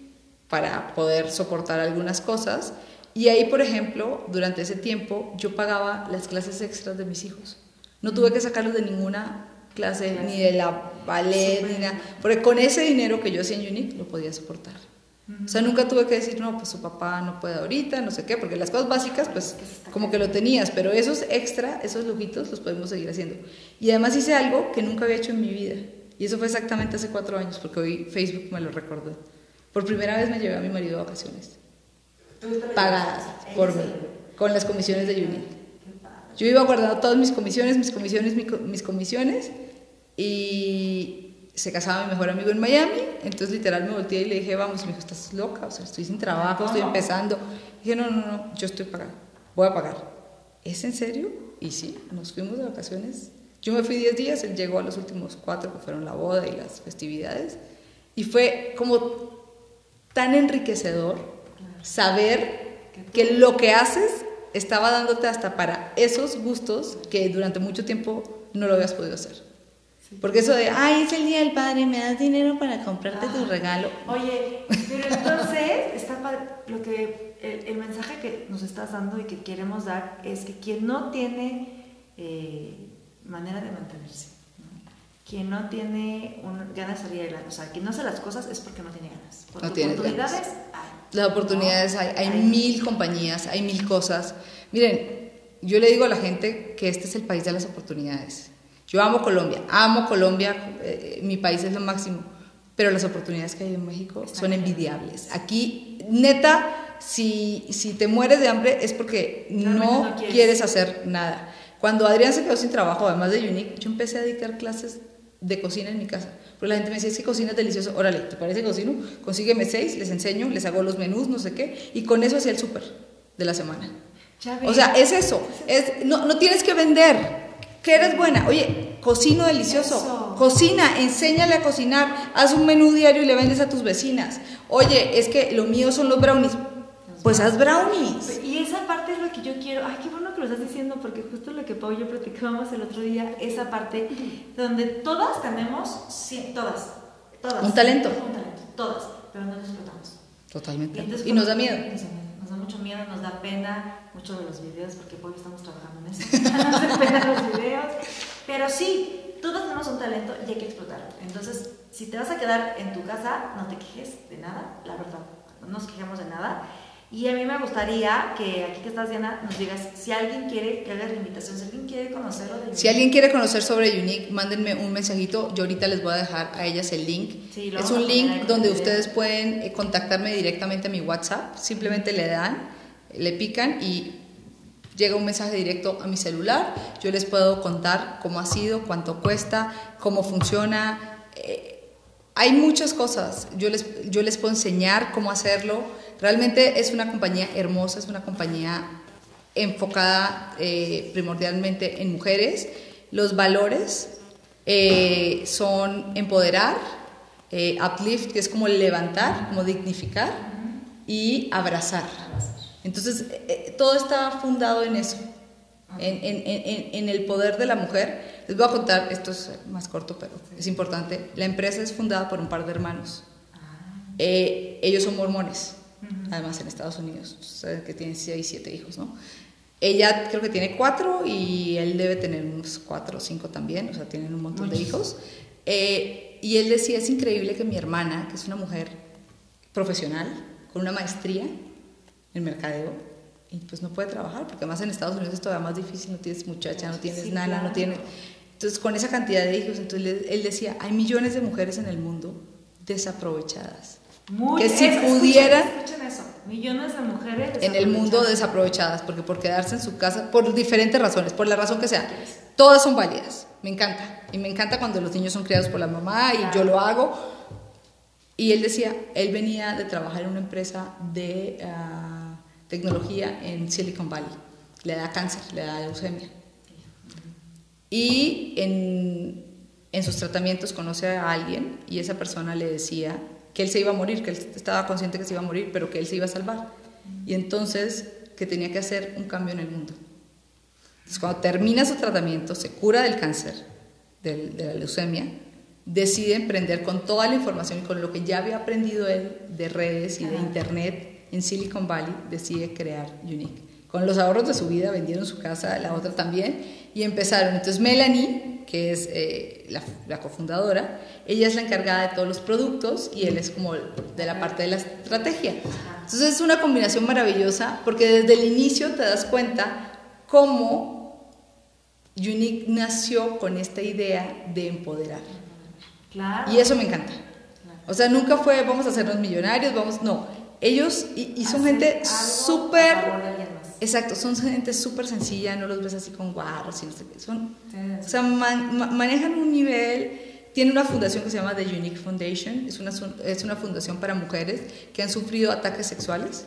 para poder soportar algunas cosas. Y ahí, por ejemplo, durante ese tiempo yo pagaba las clases extras de mis hijos. No tuve que sacarlos de ninguna clase, ni de la ballet, ni nada. Porque con ese dinero que yo hacía en Unique lo podía soportar. O sea, nunca tuve que decir, no, pues su papá no puede ahorita, no sé qué, porque las cosas básicas, pues como que lo tenías, pero esos extra, esos lujitos, los podemos seguir haciendo. Y además hice algo que nunca había hecho en mi vida. Y eso fue exactamente hace cuatro años, porque hoy Facebook me lo recordó. Por primera vez me llevé a mi marido a vacaciones. Pagadas por mí, con las comisiones de Unique. Yo iba guardando todas mis comisiones, mis comisiones, mis comisiones, y se casaba mi mejor amigo en Miami, entonces literal me volteé y le dije, vamos, y me dijo, estás loca, o sea, estoy sin trabajo, estoy empezando. dije, no, no, no, yo estoy pagando, voy a pagar. ¿Es en serio? Y sí, nos fuimos de vacaciones Yo me fui 10 días, él llegó a los últimos cuatro, que fueron la boda y las festividades. Y fue como tan enriquecedor saber que lo que haces estaba dándote hasta para esos gustos que durante mucho tiempo no lo habías podido hacer. Porque eso de, ay, es el día del padre, me das dinero para comprarte tu Ah. regalo. Oye, pero entonces está padre, lo que el, el mensaje que nos estás dando y que queremos dar es que quien no tiene eh, manera de mantenerse. Quien no tiene un- ganas de salir adelante, o sea, quien no hace las cosas es porque no tiene ganas. Porque No tiene oportunidades ganas. hay. Las oportunidades hay, hay Hay. mil compañías, hay mil cosas. Miren, yo le digo a la gente que este es el país de las oportunidades. Yo amo Colombia, amo Colombia, eh, mi país es lo máximo, pero las oportunidades que hay en México son envidiables. Aquí, neta, si, si te mueres de hambre es porque Realmente no, no quieres. quieres hacer nada. Cuando Adrián se quedó sin trabajo, además de Unique, yo empecé a dictar clases de cocina en mi casa. Porque la gente me decía, es que cocina es delicioso. Órale, ¿te parece cocino? Consígueme seis, les enseño, les hago los menús, no sé qué. Y con eso hacía el súper de la semana. O sea, es eso. Es, no, no tienes que vender. Que eres buena. Oye, cocino delicioso. Eso. Cocina, enséñale a cocinar. Haz un menú diario y le vendes a tus vecinas. Oye, es que lo mío son los brownies. Pues haz brownies. Y esa parte es lo que yo quiero. Ay, qué bueno que lo estás diciendo, porque justo lo que Pau y yo platicábamos el otro día, esa parte donde todas tenemos, sí, todas, todas. Un talento. Un talento, todas, pero no lo explotamos. Totalmente. entonces Y nos da miedo. Nos da miedo, nos da mucho miedo, nos da pena, mucho de los videos, porque Pau y yo estamos trabajando en eso. nos da pena los videos. Pero sí, todos tenemos un talento y hay que explotarlo. Entonces, si te vas a quedar en tu casa, no te quejes de nada, la verdad, no nos quejemos de nada. Y a mí me gustaría que aquí que estás, Diana, nos digas si alguien quiere que hagas la invitación, si alguien quiere conocerlo de Si alguien quiere conocer sobre Unique, mándenme un mensajito. Yo ahorita les voy a dejar a ellas el link. Sí, lo es un link donde ustedes pueden eh, contactarme directamente a mi WhatsApp. Simplemente le dan, le pican y llega un mensaje directo a mi celular. Yo les puedo contar cómo ha sido, cuánto cuesta, cómo funciona. Eh, hay muchas cosas. Yo les, yo les puedo enseñar cómo hacerlo. Realmente es una compañía hermosa, es una compañía enfocada eh, primordialmente en mujeres. Los valores eh, son empoderar, eh, uplift, que es como levantar, como dignificar, y abrazar. Entonces, eh, todo está fundado en eso, en, en- en- en el poder de la mujer. Les voy a contar, esto es más corto, pero es importante. La empresa es fundada por un par de hermanos. Eh, ellos son mormones, además en Estados Unidos, ustedes que tienen 6, 7 hijos, ¿no? Ella creo que tiene cuatro y él debe tener unos cuatro o cinco también, o sea, tienen un montón de hijos. Eh, y él decía, es increíble que mi hermana, que es una mujer profesional, con una maestría en mercadeo, y pues no puede trabajar, porque además en Estados Unidos es todavía más difícil, no tienes muchacha, no tienes Sí, nana, no tienes... Entonces, con esa cantidad de hijos, entonces él decía, hay millones de mujeres en el mundo desaprovechadas. Muy- que si eso, escuchen, pudieran Escuchen eso. Millones de mujeres en el mundo desaprovechadas. porque por quedarse en su casa, por diferentes razones, por la razón que sea, todas son válidas. Me encanta. Y me encanta cuando los niños son criados por la mamá y yo lo hago. Y él decía, él venía de trabajar en una empresa de ah, tecnología en Silicon Valley. Le da cáncer, le da leucemia. Y en, en sus tratamientos conoce a alguien y esa persona le decía que él se iba a morir, que él estaba consciente que se iba a morir, pero que él se iba a salvar. Y entonces que tenía que hacer un cambio en el mundo. Entonces, cuando termina su tratamiento, se cura del cáncer, del- de la leucemia, decide emprender con toda la información y con lo que ya había aprendido él de redes y de internet en Silicon Valley, decide crear Unique. Con los ahorros de su vida vendieron su casa, la otra también, y empezaron. Entonces Melanie, que es eh, la, la cofundadora, ella es la encargada de todos los productos y él es como de la parte de la estrategia. Entonces es una combinación maravillosa porque desde el inicio te das cuenta cómo Unique nació con esta idea de empoderar. Claro. Y eso me encanta. O sea, nunca fue vamos a hacernos millonarios, vamos, no. Ellos, y, y son gente súper, exacto, son gente súper sencilla, no los ves así con guarros y no sé qué. Son, o sea, man- ma- manejan un nivel, tiene una fundación que se llama The Unique Foundation, es una, es una fundación para mujeres que han sufrido ataques sexuales.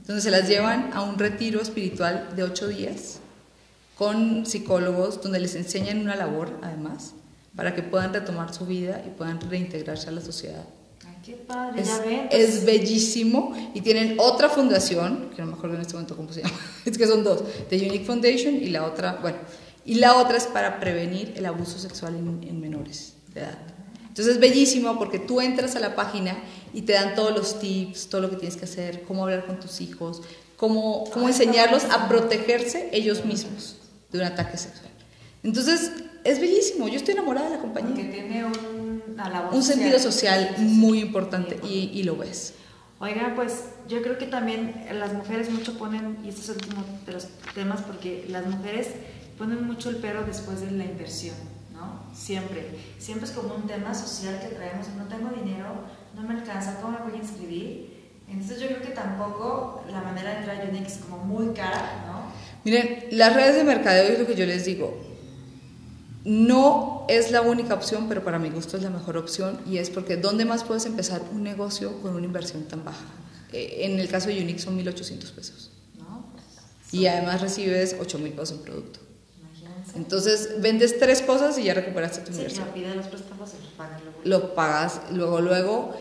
Entonces se las llevan a un retiro espiritual de ocho días con psicólogos donde les enseñan una labor, además, para que puedan retomar su vida y puedan reintegrarse a la sociedad. Qué padre, Es, ya ven. es bellísimo y tienen otra fundación, que no me acuerdo en este momento cómo se llama, es que son dos, The Unique Foundation y la otra, bueno, y la otra es para prevenir el abuso sexual en, en menores de edad. Entonces es bellísimo porque tú entras a la página y te dan todos los tips, todo lo que tienes que hacer, cómo hablar con tus hijos, cómo, cómo enseñarlos a protegerse ellos mismos de un ataque sexual. Entonces es bellísimo, yo estoy enamorada de la Porque compañía. tiene un, una labor Un sentido social sí, sí. muy importante y, y lo ves. Oigan, pues yo creo que también las mujeres mucho ponen, y este es el último de los temas, porque las mujeres ponen mucho el pero después de la inversión, ¿no? Siempre. Siempre es como un tema social que traemos, no tengo dinero, no me alcanza, ¿cómo me voy a inscribir? Entonces yo creo que tampoco la manera de entrar a Unique es como muy cara, ¿no? Miren, las redes de mercadeo es lo que yo les digo. No es la única opción, pero para mi gusto es la mejor opción y es porque ¿dónde más puedes empezar un negocio con una inversión tan baja? Eh, en el caso de Unique son 1.800 pesos ¿No? y además recibes 8.000 pesos en producto. Imagínense. Entonces vendes tres cosas y ya recuperaste tu Sí, inversión. pide los préstamos y los paga luego. Lo pagas luego, luego,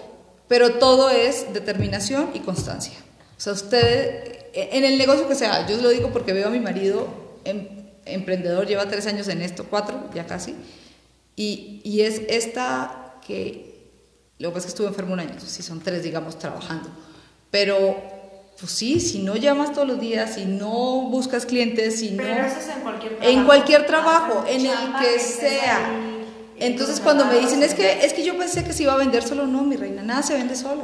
pero todo es determinación y constancia. O sea, usted, en el negocio que sea, yo lo digo porque veo a mi marido em- emprendedor, lleva tres años en esto, cuatro, ya casi, y, y es esta que, lo que pasa es que estuve enfermo un año, sí son tres, digamos, trabajando, pero pues sí, si no llamas todos los días, si no buscas clientes, si no... Pero eso es en cualquier trabajo. En cualquier trabajo, Hasta en el que sea. Entonces cuando me dicen, es que, es que yo pensé que se iba a vender solo, no, mi reina, nada se vende solo.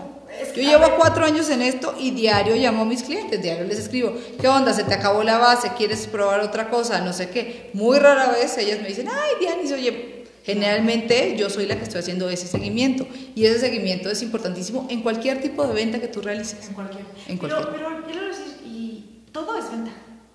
Yo llevo cuatro años en esto y diario llamo a mis clientes, diario les escribo, ¿qué onda? ¿Se te acabó la base? ¿Quieres probar otra cosa? No sé qué. Muy rara vez ellas me dicen, ay, Dianis, oye, generalmente yo soy la que estoy haciendo ese seguimiento y ese seguimiento es importantísimo en cualquier tipo de venta que tú realices. En cualquier. En pero, cualquier. pero a decir, y todo es venta.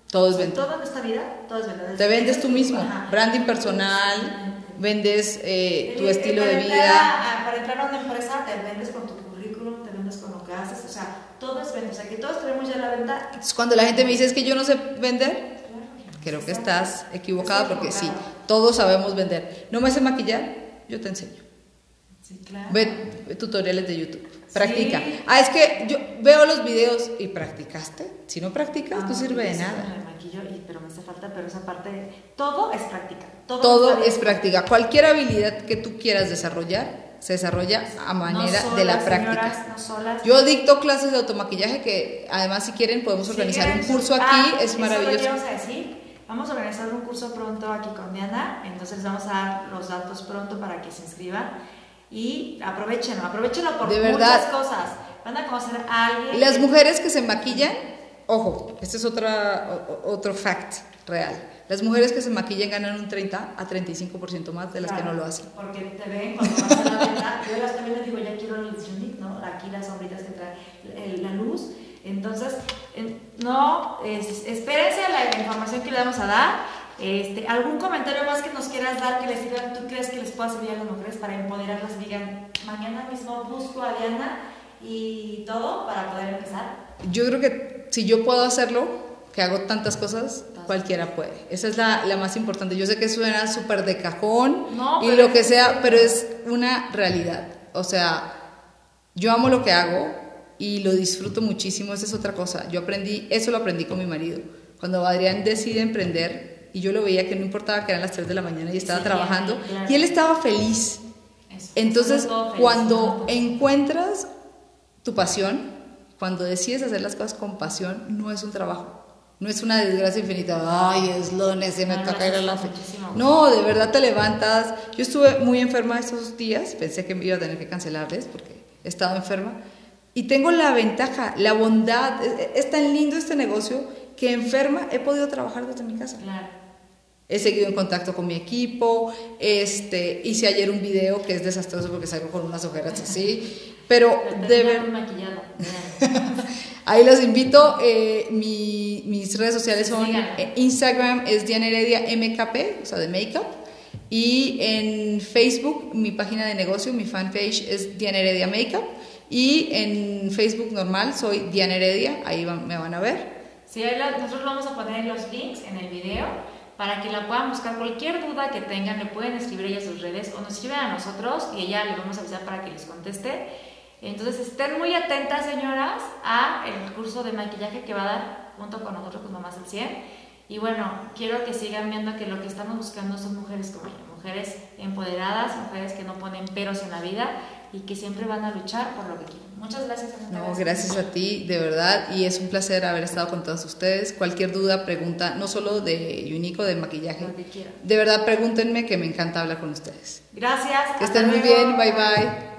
Todo es venta. Todo en esta vida, todo es venta. Te vendes tú mismo, Ajá. branding personal, vendes eh, tu El- el- estilo de vida. a- para entrar a una empresa, te vendes con tu currículum, te vendes con lo que haces, o sea, todo es venta. O sea, que todos tenemos ya la venta. Cuando la gente me dice es que yo no sé vender, Claro, creo que estás equivocada porque sí, todos sabemos vender. No me sé maquillar, yo te enseño. Sí, claro. Ve, ve tutoriales de YouTube. Sí. Practica. Ah, es que yo veo los videos y practicaste. Si no practicas, no Ah, sirve de sí nada. me maquillo, y- pero me hace falta, pero esa parte, todo es práctica. Todo, es práctica. Cualquier habilidad que tú quieras desarrollar se desarrolla a manera No de la práctica. señoras, no solas. Yo dicto clases de automaquillaje que además si quieren podemos organizar un curso aquí, Ah, es eso maravilloso. Eso vamos a decir. Vamos a organizar un curso pronto aquí con Diana, entonces les vamos a dar los datos pronto para que se inscriban y aprovechenlo, aprovechenlo por De muchas verdad. cosas. Van a conocer a alguien. Las que- mujeres que se maquillan, ojo, este es otra, otro fact real. Las mujeres que se maquillan ganan un 30 a 35% más de las que Claro, no lo hacen. Porque te ven cuando vas a la venta. Yo las también les digo, ya quiero el unique, ¿no? Aquí las sombritas que trae la luz. Entonces, en- no, es- espérense la información que le vamos a dar. Este, ¿Algún comentario más que nos quieras dar que les sirva? ¿Tú crees que les pueda servir a las mujeres para empoderarlas y digan, mañana mismo busco a Diana y todo para poder empezar? Yo creo que si yo puedo hacerlo, que hago tantas cosas, cualquiera puede. Esa es la, la más importante. Yo sé que suena súper de cajón No, y lo que sea, pero es una realidad. O sea, yo amo lo que hago y lo disfruto muchísimo. Esa es otra cosa. Yo aprendí, eso lo aprendí con mi marido. Cuando Adrián decide emprender y yo lo veía que no importaba que eran las 3 de la mañana y estaba Sí, trabajando claro. y él estaba feliz. Eso, Entonces, feliz, cuando encuentras tu pasión, cuando decides hacer las cosas con pasión, no es un trabajo. No es una desgracia infinita. Ay, es lunes, se me No, toca ir a la fe-". No, de verdad te levantas. Yo estuve muy enferma estos días. Pensé que me iba a tener que cancelarles porque he estado enferma. Y tengo la ventaja, la bondad. Es, es tan lindo este negocio que enferma he podido trabajar desde mi casa. Claro. He seguido en contacto con mi equipo, este, hice ayer un video que es desastroso porque salgo con unas ojeras así, pero de ver, ahí los invito, eh, mi- mis redes sociales son, eh, Instagram es Diana Heredia MKP, o sea, de Makeup, y en Facebook mi página de negocio, mi fanpage es Diana Heredia Makeup, y en Facebook normal soy Diana Heredia, ahí van- me van a ver. Sí, ahí la- nosotros vamos a poner los links en el video para que la puedan buscar. Cualquier duda que tengan, le pueden escribir ella a sus redes o nos escriben a nosotros y ella le vamos a avisar para que les conteste. Entonces estén muy atentas, señoras, a el curso de maquillaje que va a dar junto con nosotros, con Mamás al 100. Y bueno, quiero que sigan viendo que lo que estamos buscando son mujeres como ella, mujeres empoderadas, mujeres que no ponen peros en la vida y que siempre van a luchar por lo que quieren. Muchas gracias. No, gracias a ti, de verdad, y es un placer haber estado con todos ustedes. Cualquier duda, pregunta, no solo de Unico, de maquillaje, de verdad pregúntenme que me encanta hablar con ustedes. Gracias. Que estén muy bien, bye bye.